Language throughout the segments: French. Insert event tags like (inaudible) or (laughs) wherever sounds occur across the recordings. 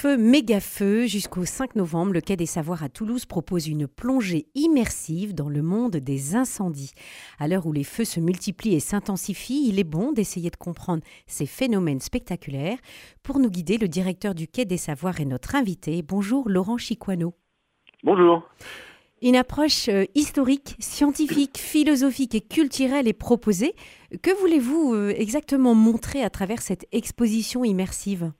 feu méga feu jusqu'au 5 novembre, le Quai des Savoirs à Toulouse propose une plongée immersive dans le monde des incendies. À l'heure où les feux se multiplient et s'intensifient, il est bon d'essayer de comprendre ces phénomènes spectaculaires. Pour nous guider, le directeur du Quai des Savoirs est notre invité. Bonjour Laurent Chiquano. Bonjour. Une approche euh, historique, scientifique, (coughs) philosophique et culturelle est proposée. Que voulez-vous euh, exactement montrer à travers cette exposition immersive?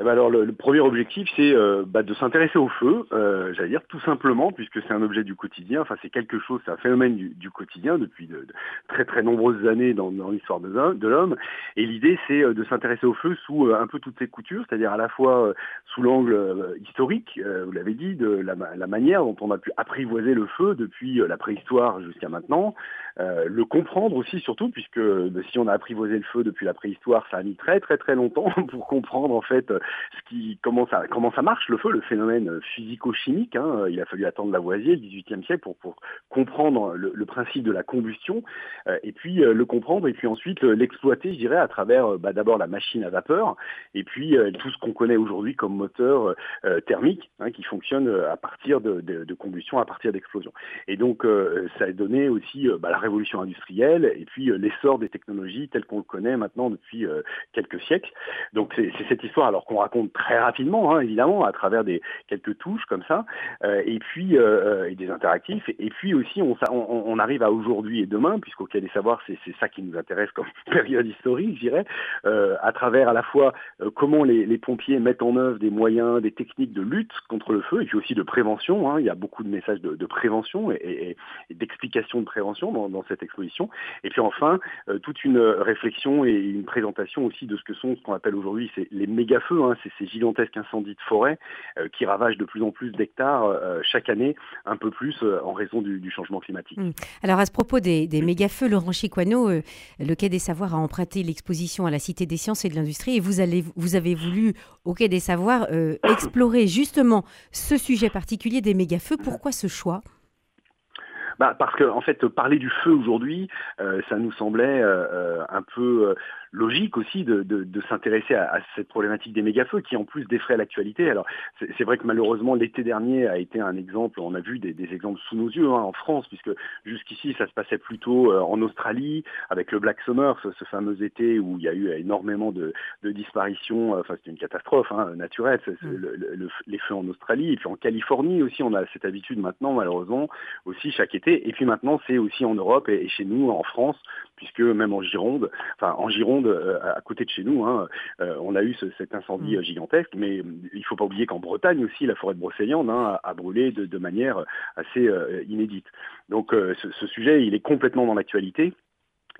Eh ben alors le, premier objectif c'est euh, bah, de s'intéresser au feu, euh, j'allais dire tout simplement puisque c'est un objet du quotidien, enfin c'est quelque chose, c'est un phénomène du, quotidien depuis de, très très nombreuses années dans, l'histoire de, l'homme. Et l'idée c'est euh, de s'intéresser au feu sous un peu toutes ses coutures, c'est-à-dire à la fois sous l'angle historique, vous l'avez dit, de la, la, manière dont on a pu apprivoiser le feu depuis la préhistoire jusqu'à maintenant, le comprendre aussi surtout puisque bah, si on a apprivoisé le feu depuis la préhistoire, ça a mis très très très longtemps (laughs) pour comprendre en fait ce qui, comment, ça, comment ça marche le feu, le phénomène physico-chimique. Hein. Il a fallu attendre Lavoisier, le XVIIIe siècle, pour, pour comprendre le, principe de la combustion, euh, et puis euh, le comprendre, et puis ensuite l'exploiter, je dirais, à travers euh, bah, d'abord la machine à vapeur, et puis tout ce qu'on connaît aujourd'hui comme moteur thermique, hein, qui fonctionne à partir de, de, combustion, à partir d'explosion. Et donc ça a donné aussi bah, la révolution industrielle, et puis l'essor des technologies telles qu'on le connaît maintenant depuis quelques siècles. Donc c'est cette histoire alors qu'on raconte très rapidement, hein, évidemment, à travers des quelques touches comme ça, euh, et puis euh, et des interactifs. Et puis aussi, on, arrive à aujourd'hui et demain, puisqu'au Quai des Savoirs, c'est ça qui nous intéresse comme (laughs) période historique, je dirais, euh, à travers à la fois comment les, pompiers mettent en œuvre des moyens, des techniques de lutte contre le feu, et puis aussi de prévention. Hein. Il y a beaucoup de messages de, prévention et, d'explication de prévention dans, cette exposition. Et puis enfin, toute une réflexion et une présentation aussi de ce que sont ce qu'on appelle aujourd'hui les méga feux. Hein ces gigantesques incendies de forêt euh, qui ravagent de plus en plus d'hectares euh, chaque année, un peu plus euh, en raison du, changement climatique. Hum. Alors à ce propos des, méga-feux, Laurent Chiquano, le Quai des Savoirs a emprunté l'exposition à la Cité des sciences et de l'industrie et vous, allez, vous avez voulu, au Quai des Savoirs, (coughs) explorer justement ce sujet particulier des méga-feux. Pourquoi ce choix? Bah, parce que en fait parler du feu aujourd'hui, ça nous semblait un peu logique aussi de, de, s'intéresser à, cette problématique des méga-feux qui en plus défraie l'actualité. Alors c'est vrai que malheureusement l'été dernier a été un exemple, on a vu des, exemples sous nos yeux hein, en France, puisque jusqu'ici ça se passait plutôt euh, en Australie avec le Black Summer, ce, fameux été où il y a eu énormément de, disparitions, euh, enfin c'était une catastrophe hein, naturelle, mm. les feux en Australie, et puis en Californie aussi on a cette habitude maintenant malheureusement aussi chaque été, et puis maintenant c'est aussi en Europe et chez nous en France, puisque même en Gironde, enfin en Gironde euh, à côté de chez nous. Hein, euh, on a eu cet incendie mm. gigantesque, mais il ne faut pas oublier qu'en Bretagne aussi, la forêt de Brocéliande hein, a, brûlé de, manière assez euh, inédite. Donc ce, sujet, il est complètement dans l'actualité.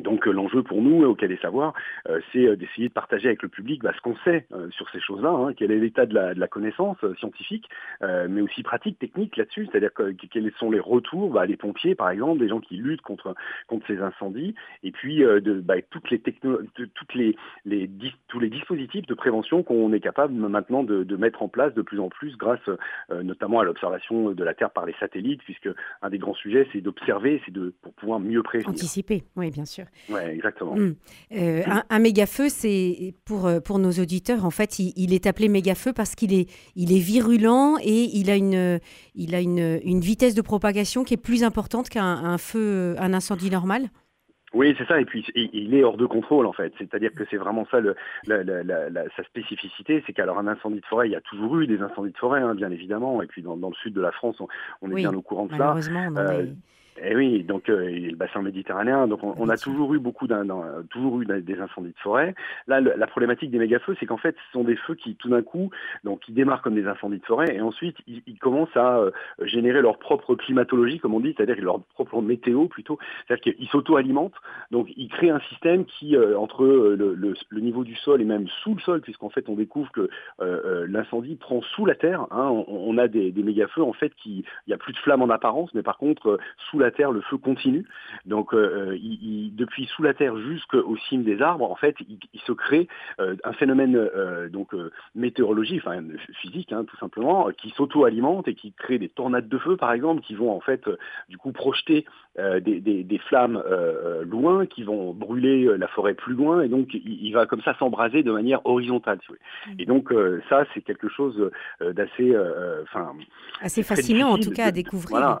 Donc euh, l'enjeu pour nous, au des Savoirs, euh, c'est euh, d'essayer de partager avec le public bah, ce qu'on sait sur ces choses-là, hein, quel est l'état de la, connaissance scientifique, mais aussi pratique, technique là-dessus, c'est-à-dire quels sont les retours bah, des pompiers, par exemple, des gens qui luttent contre, contre ces incendies, et puis de bah, toutes les toutes les, les tous les dispositifs de prévention qu'on est capable maintenant de, mettre en place de plus en plus grâce notamment à l'observation de la Terre par les satellites, puisque un des grands sujets, c'est d'observer, c'est de pour pouvoir mieux prévenir. Anticiper, oui, bien sûr. Oui, exactement. Hmm. Euh, un, méga-feu, c'est pour, euh, pour nos auditeurs, en fait, il, est appelé méga-feu parce qu'il est, il est virulent et il a, une, il a une, une vitesse de propagation qui est plus importante qu'un feu, un incendie normal oui, c'est ça. Et puis, il est hors de contrôle, en fait. C'est-à-dire que c'est vraiment ça le, sa spécificité. C'est qu'alors un incendie de forêt, il y a toujours eu des incendies de forêt, hein, bien évidemment. Et puis, dans, le sud de la France, on, est bien au courant de ça. Et eh oui, donc euh, le bassin méditerranéen, donc on, a toujours eu beaucoup d'un, toujours eu des incendies de forêt. Là, la problématique des méga-feux, c'est qu'en fait, ce sont des feux qui, tout d'un coup, donc qui démarrent comme des incendies de forêt, et ensuite ils, commencent à euh, générer leur propre climatologie, comme on dit, c'est-à-dire leur propre météo plutôt, c'est-à-dire qu'ils s'auto-alimentent, donc ils créent un système qui, euh, entre le, le, niveau du sol et même sous le sol, puisqu'en fait on découvre que l'incendie prend sous la terre. Hein, on, a des, des méga-feux en fait qui, il n'y a plus de flammes en apparence, mais par contre sous la terre, le feu continue. Donc, depuis sous la terre jusqu'au cime des arbres, en fait, il, se crée un phénomène donc météorologique, enfin physique, hein, tout simplement, qui s'auto-alimente et qui crée des tornades de feu, par exemple, qui vont en fait du coup projeter des, flammes loin, qui vont brûler la forêt plus loin, et donc il, va comme ça s'embraser de manière horizontale. Mmh. Et donc ça, c'est quelque chose d'assez, enfin, assez fascinant en tout cas à découvrir.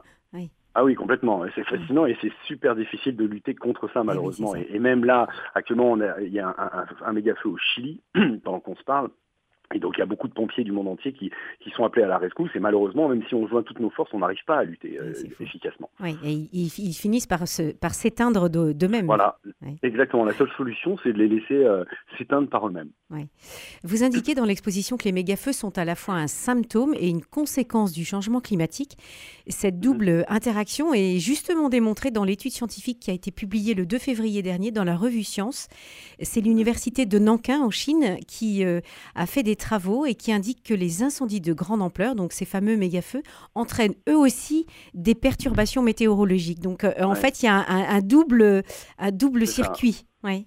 Ah oui, complètement. C'est fascinant et c'est super difficile de lutter contre ça, malheureusement. et, même là, actuellement, il y a un, un méga feu au Chili, (clears throat) pendant qu'on se parle. Et donc il y a beaucoup de pompiers du monde entier qui, qui sont appelés à la rescousse et malheureusement, même si on joint toutes nos forces, on n'arrive pas à lutter euh, efficacement. Oui, et ils, finissent par, par s'éteindre d'eux-mêmes. Voilà, exactement. La seule solution, c'est de les laisser euh, s'éteindre par eux-mêmes. Vous indiquez dans l'exposition que les méga-feux sont à la fois un symptôme et une conséquence du changement climatique. Cette double interaction est justement démontrée dans l'étude scientifique qui a été publiée le 2 février dernier dans la revue Science. C'est l'université de Nankin en Chine qui euh, a fait des travaux et qui indique que les incendies de grande ampleur, donc ces fameux méga-feux, entraînent eux aussi des perturbations météorologiques. Donc euh, en fait, il y a un, double, un double circuit. Ouais.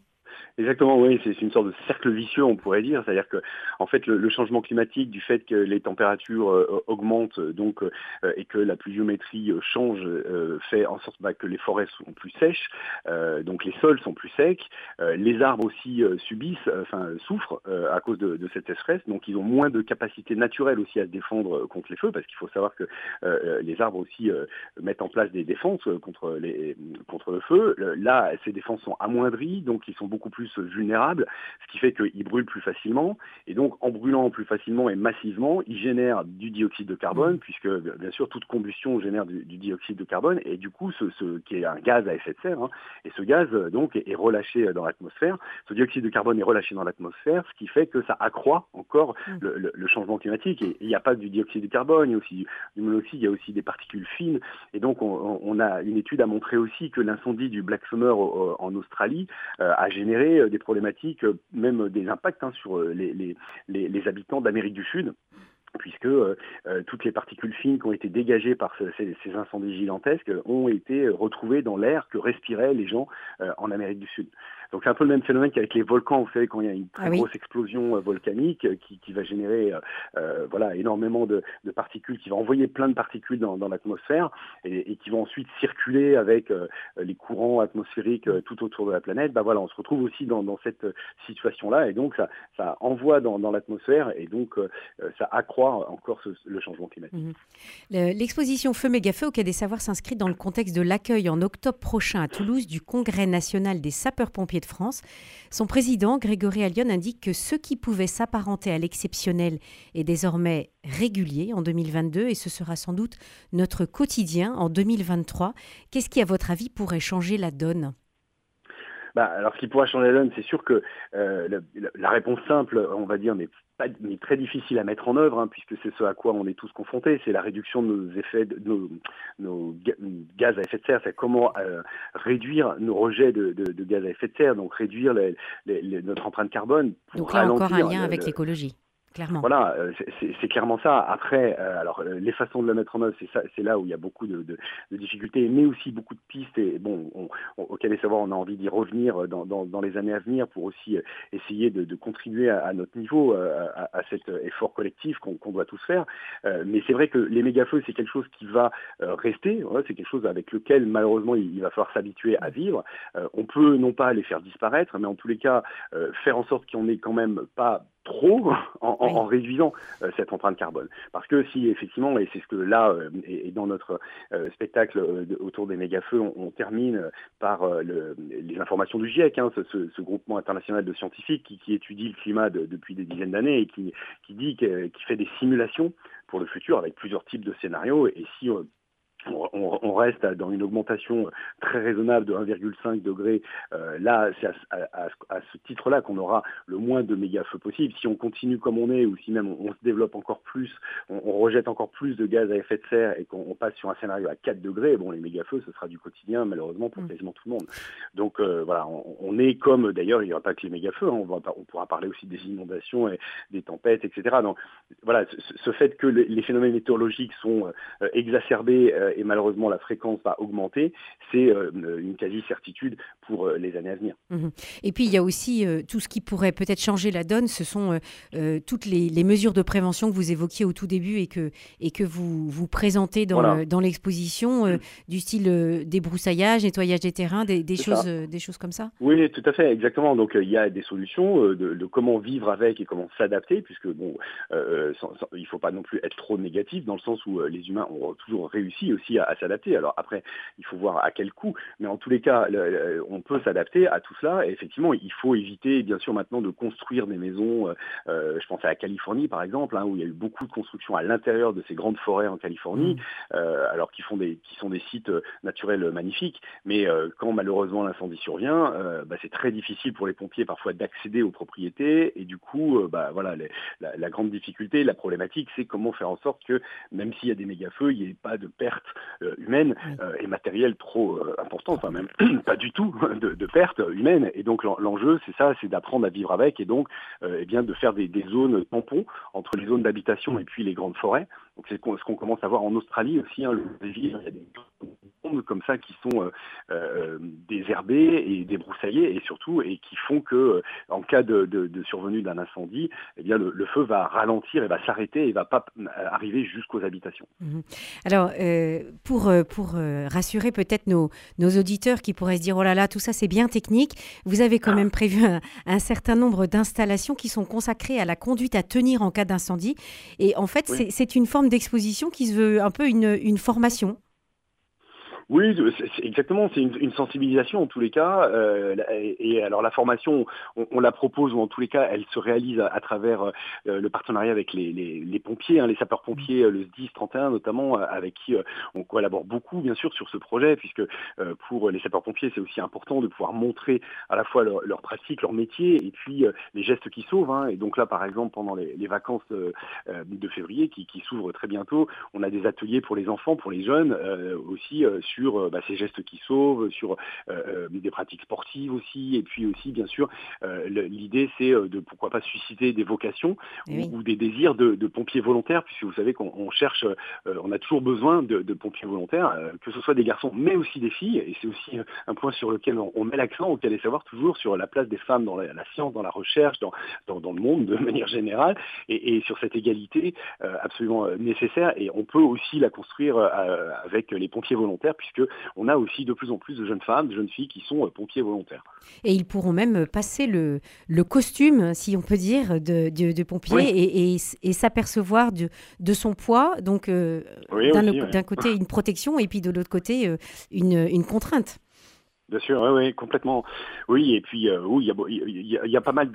Exactement, oui, c'est une sorte de cercle vicieux, on pourrait dire. C'est-à-dire que, en fait, le, changement climatique, du fait que les températures euh, augmentent, donc, euh, et que la pluviométrie euh, change, fait en sorte bah, que les forêts sont plus sèches, donc les sols sont plus secs, les arbres aussi subissent, enfin souffrent à cause de, cette sécheresse, donc ils ont moins de capacité naturelle aussi à se défendre contre les feux, parce qu'il faut savoir que les arbres aussi mettent en place des défenses contre les contre le feu. Là, ces défenses sont amoindries, donc ils sont beaucoup plus vulnérables, ce qui fait qu'ils brûlent plus facilement. Et donc, en brûlant plus facilement et massivement, ils génèrent du dioxyde de carbone, mmh. puisque bien sûr toute combustion génère du, dioxyde de carbone, et du coup, ce, qui est un gaz à effet de serre, hein, et ce gaz donc est, relâché dans l'atmosphère. Ce dioxyde de carbone est relâché dans l'atmosphère, ce qui fait que ça accroît encore mmh. le, changement climatique. Et il n'y a pas du dioxyde de carbone, il y a aussi du monoxyde, il y a aussi des particules fines. Et donc, on, a une étude a montré aussi que l'incendie du Black Summer en Australie euh, a généré euh, des problématiques, euh, même des impacts hein, sur euh, les, les, habitants d'Amérique du Sud puisque toutes les particules fines qui ont été dégagées par ces, incendies gigantesques ont été retrouvées dans l'air que respiraient les gens en Amérique du Sud. Donc c'est un peu le même phénomène qu'avec les volcans, vous savez, quand il y a une très ah grosse explosion euh, volcanique euh, qui, va générer euh, voilà, énormément de, particules, qui va envoyer plein de particules dans, l'atmosphère et, qui vont ensuite circuler avec les courants atmosphériques tout autour de la planète, bah voilà, on se retrouve aussi dans, cette situation-là et donc ça, ça envoie dans, l'atmosphère et donc ça accroît encore le changement climatique. Mhm. L'exposition Feu Méga-Feu au Quai des Savoirs s'inscrit dans le contexte de l'accueil en octobre prochain à Toulouse du Congrès national des sapeurs-pompiers France. Son président, Grégory Allion, indique que ce qui pouvait s'apparenter à l'exceptionnel est désormais régulier en 2022 et ce sera sans doute notre quotidien en 2023. Qu'est-ce qui, à votre avis, pourrait changer la donne? Bah, alors, ce qui pourrait changer la donne, c'est sûr que euh, la, réponse simple, on va dire, n'est pas, mais très difficile à mettre en œuvre, hein, puisque c'est ce à quoi on est tous confrontés, c'est la réduction de nos effets, de nos, gaz à effet de serre, c'est comment euh, réduire nos rejets de, gaz à effet de serre, donc réduire notre empreinte carbone. donc là encore un lien avec l'écologie. Voilà, euh, c'est clairement ça. Après, euh, alors euh, les façons de la mettre en œuvre, c'est là où il y a beaucoup de, difficultés, mais aussi beaucoup de pistes. Et bon, on, auquel les savoir, on a envie d'y revenir dans, les années à venir pour aussi essayer de, contribuer à, notre niveau à, cet effort collectif qu'on doit tous faire. mais c'est vrai que les méga-feux, c'est quelque chose qui va rester. c'est quelque chose avec lequel malheureusement il, va falloir s'habituer à vivre. on peut non pas les faire disparaître, mais en tous les cas faire en sorte qu'on n'ait quand même pas trop en, réduisant euh, cette empreinte carbone. Parce que si effectivement, et c'est ce que là, euh, et, dans notre euh, spectacle autour des méga-feux, on, termine par les informations du GIEC, hein, ce, groupement international de scientifiques qui, étudie le climat depuis des dizaines d'années et qui, qui dit, qui fait des simulations pour le futur avec plusieurs types de scénarios. Et si on, reste dans une augmentation très raisonnable de 1,5 degré. Euh, là, c'est à, ce titre-là qu'on aura le moins de méga-feux possible. Si on continue comme on est, ou si même on, se développe encore plus, on, rejette encore plus de gaz à effet de serre et qu'on passe sur un scénario à 4 degrés, bon, les méga-feux, ce sera du quotidien, malheureusement, pour mm. quasiment tout le monde. Donc euh, voilà, on, est comme, d'ailleurs, il n'y aura pas que les méga-feux, hein, on, on, pourra parler aussi des inondations et des tempêtes, etc. Donc voilà, ce, fait que les, phénomènes météorologiques sont euh, exacerbés et malheureusement la fréquence va augmenter, c'est une quasi-certitude pour les années à venir. Mmh et puis il y a aussi tout ce qui pourrait peut-être changer la donne, ce sont toutes les, mesures de prévention que vous évoquiez au tout début et que, et que vous, vous présentez dans l'exposition, mmh. du style débroussaillage, nettoyage des terrains, des, choses, des choses comme ça? Oui, tout à fait, exactement. Donc il y a des solutions de, de comment vivre avec et comment s'adapter, puisque bon, euh, il ne faut pas non plus être trop négatif dans le sens où euh, les humains ont toujours réussi aussi à, s'adapter. Alors après, il faut voir à quel coût, mais en tous les cas, on peut s'adapter à tout cela. Et effectivement, il faut éviter, bien sûr, maintenant de construire des maisons. Euh, je pense à la Californie, par exemple, hein, où il y a eu beaucoup de constructions à l'intérieur de ces grandes forêts en Californie, mmh. alors qu'ils font des, qui sont des sites naturels magnifiques. Mais quand malheureusement l'incendie survient, bah, c'est très difficile pour les pompiers parfois d'accéder aux propriétés. Et du coup, bah, voilà, la, la grande difficulté, la problématique, c'est comment faire en sorte que même s'il y a des méga-feux, il n'y ait pas de pertes euh, humaines euh, et matérielles trop euh, importantes, enfin même (clears throat) pas du tout de, pertes humaines. Et donc l'enjeu, c'est ça, c'est d'apprendre à vivre avec et donc eh bien de faire des, zones tampons entre les zones d'habitation et puis les grandes forêts. Donc c'est ce qu'on commence à voir en Australie aussi, hein, le, il y a des comme ça qui sont euh, euh, désherbés et débroussaillés et surtout et qui font que euh, en cas de, survenue d'un incendie, eh bien le, feu va ralentir et va s'arrêter et va pas arriver jusqu'aux habitations. Mhm. Alors pour pour rassurer peut-être nos, nos auditeurs qui pourraient se dire oh là là tout ça c'est bien technique, vous avez quand ah. même prévu un, certain nombre d'installations qui sont consacrées à la conduite à tenir en cas d'incendie et en fait c'est une forme d'exposition qui se veut un peu une, une formation. Oui, exactement. C'est une, sensibilisation en tous les cas. Euh, et, alors la formation, on, la propose ou en tous les cas, elle se réalise à, travers euh, le partenariat avec les, pompiers, hein, les sapeurs-pompiers, euh, le SDIS 31 notamment, avec qui on collabore beaucoup bien sûr sur ce projet, puisque pour les sapeurs-pompiers, c'est aussi important de pouvoir montrer à la fois leur, leur pratique, leur métier, et puis les gestes qui sauvent. Hein. Et donc là, par exemple, pendant les, vacances de février, qui, qui s'ouvrent très bientôt, on a des ateliers pour les enfants, pour les jeunes aussi euh, bah, ces gestes qui sauvent, sur euh, euh, des pratiques sportives aussi, et puis aussi bien sûr l'idée c'est de pourquoi pas susciter des vocations ou, des désirs de, pompiers volontaires, puisque vous savez qu'on cherche, on a toujours besoin de, pompiers volontaires, que ce soit des garçons mais aussi des filles, et c'est aussi un point sur lequel on, met l'accent, auquel est savoir toujours sur la place des femmes dans la, science, dans la recherche, dans, dans, le monde de (laughs) manière générale, et, sur cette égalité absolument nécessaire, et on peut aussi la construire avec les pompiers volontaires, puisque on a aussi de plus en plus de jeunes femmes, de jeunes filles qui sont euh, pompiers volontaires. Et ils pourront même passer le, le costume, si on peut dire, de, de, pompier et, et, s'apercevoir de, de, son poids. Donc, euh, d'un côté, une protection et puis de l'autre côté, euh, une, une contrainte. Bien sûr, oui, complètement. Oui, et puis oui, il y, y, a, pas mal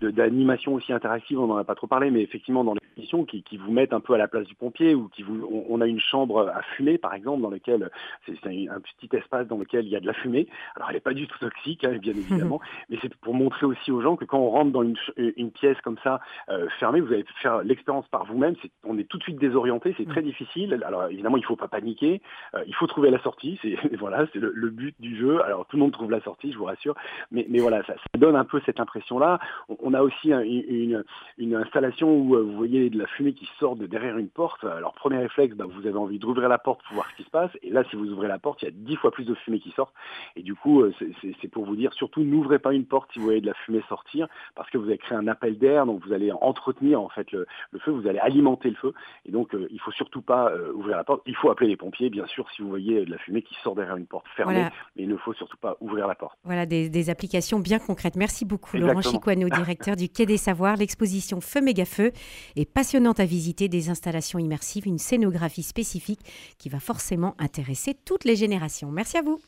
d'animations aussi interactives, on n'en a pas trop parlé, mais effectivement dans l'émission qui, qui vous mettent un peu à la place du pompier, ou qui vous, on, a une chambre à fumer par exemple, dans lequel c'est un, petit espace dans lequel il y a de la fumée. Alors elle n'est pas du tout toxique, hein, bien (laughs) évidemment, mais c'est pour montrer aussi aux gens que quand on rentre dans une, une pièce comme ça euh, fermée, vous allez faire l'expérience par vous-même. On est tout de suite désorienté, c'est très mm. difficile. Alors évidemment, il ne faut pas paniquer, euh, il faut trouver la sortie. C'est (laughs) voilà, c'est le, le, but du jeu. Alors tout le monde trouve la sortie, je vous rassure. Mais, mais voilà, ça, donne un peu cette impression-là. On, a aussi une, une, installation où euh, vous voyez de la fumée qui sort de derrière une porte. Alors premier réflexe, bah, vous avez envie d'ouvrir la porte pour voir ce qui se passe. Et là, si vous ouvrez la porte, il y a dix fois plus de fumée qui sort. Et du coup, euh, c'est pour vous dire, surtout n'ouvrez pas une porte si vous voyez de la fumée sortir, parce que vous avez créé un appel d'air, donc vous allez entretenir en fait le, feu, vous allez alimenter le feu. Et donc, il euh, il faut surtout pas ouvrir la porte. Il faut appeler les pompiers, bien sûr, si vous voyez de la fumée qui sort derrière une porte fermée. Mais il ne faut surtout pas ouvrir la porte. Voilà, des, applications bien concrètes. Merci beaucoup, Laurent Chiquano, directeur du Quai des Savoirs. L'exposition Feu Méga Feu est passionnante à visiter, des installations immersives, une scénographie spécifique qui va forcément intéresser toutes les générations. Merci à vous.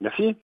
Merci.